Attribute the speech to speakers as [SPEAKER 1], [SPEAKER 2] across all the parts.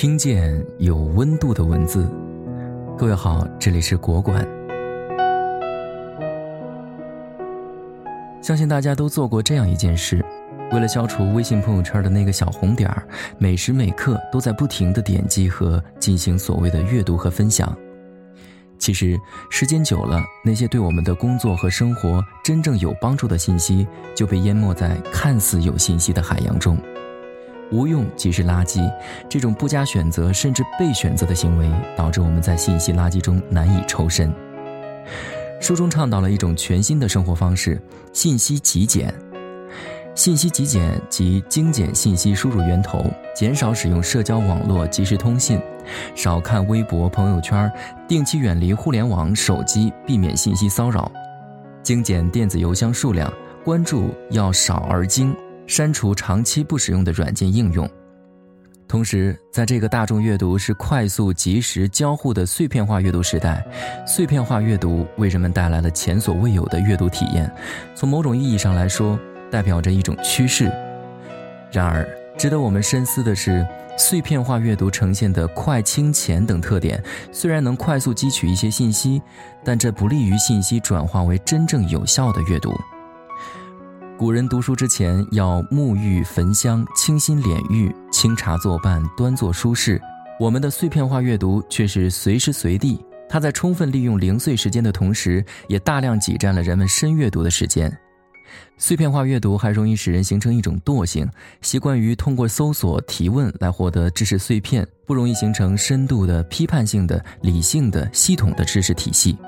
[SPEAKER 1] 听见有温度的文字。各位好，这里是国馆。相信大家都做过这样一件事：为了消除微信朋友圈的那个小红点儿，每时每刻都在不停的点击和进行所谓的阅读和分享。其实时间久了，那些对我们的工作和生活真正有帮助的信息，就被淹没在看似有信息的海洋中。无用即是垃圾，这种不加选择甚至被选择的行为，导致我们在信息垃圾中难以抽身。书中倡导了一种全新的生活方式——信息极简。信息极简即精简信息输入源头，减少使用社交网络即时通信，少看微博、朋友圈，定期远离互联网、手机，避免信息骚扰，精简电子邮箱数量，关注要少而精。删除长期不使用的软件应用，同时，在这个大众阅读是快速、及时、交互的碎片化阅读时代，碎片化阅读为人们带来了前所未有的阅读体验。从某种意义上来说，代表着一种趋势。然而，值得我们深思的是，碎片化阅读呈现的快、轻、浅等特点，虽然能快速汲取一些信息，但这不利于信息转化为真正有效的阅读。古人读书之前要沐浴焚香，清新脸玉，清茶作伴，端坐舒适。我们的碎片化阅读却是随时随地，它在充分利用零碎时间的同时，也大量挤占了人们深阅读的时间。碎片化阅读还容易使人形成一种惰性，习惯于通过搜索、提问来获得知识碎片，不容易形成深度的、批判性的、理性的、系统的知识体系。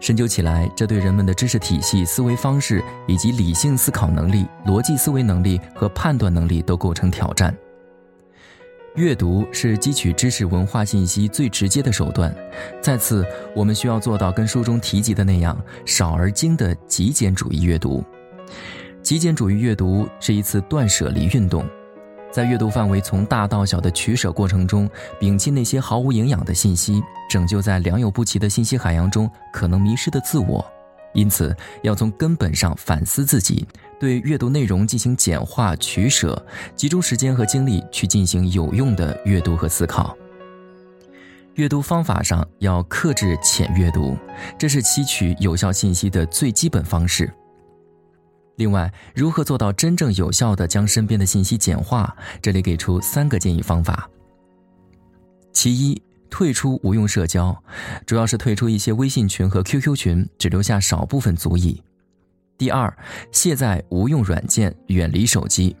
[SPEAKER 1] 深究起来，这对人们的知识体系、思维方式以及理性思考能力、逻辑思维能力和判断能力都构成挑战。阅读是汲取知识文化信息最直接的手段。再次，我们需要做到跟书中提及的那样，少而精的极简主义阅读。极简主义阅读是一次断舍离运动。在阅读范围从大到小的取舍过程中，摒弃那些毫无营养的信息，拯救在良莠不齐的信息海洋中可能迷失的自我。因此，要从根本上反思自己，对阅读内容进行简化取舍，集中时间和精力去进行有用的阅读和思考。阅读方法上要克制浅阅读，这是吸取有效信息的最基本方式。另外，如何做到真正有效的将身边的信息简化？这里给出三个建议方法。其一，退出无用社交，主要是退出一些微信群和 QQ 群，只留下少部分足矣。第二，卸载无用软件，远离手机，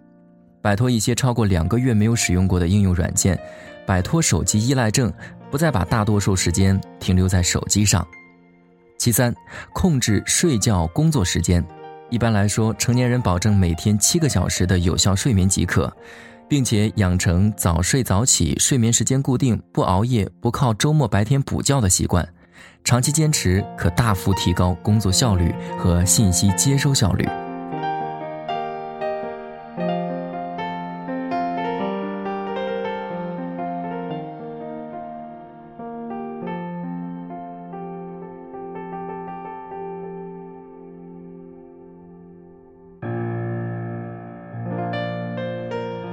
[SPEAKER 1] 摆脱一些超过两个月没有使用过的应用软件，摆脱手机依赖症，不再把大多数时间停留在手机上。其三，控制睡觉工作时间。一般来说，成年人保证每天七个小时的有效睡眠即可，并且养成早睡早起、睡眠时间固定、不熬夜、不靠周末白天补觉的习惯，长期坚持可大幅提高工作效率和信息接收效率。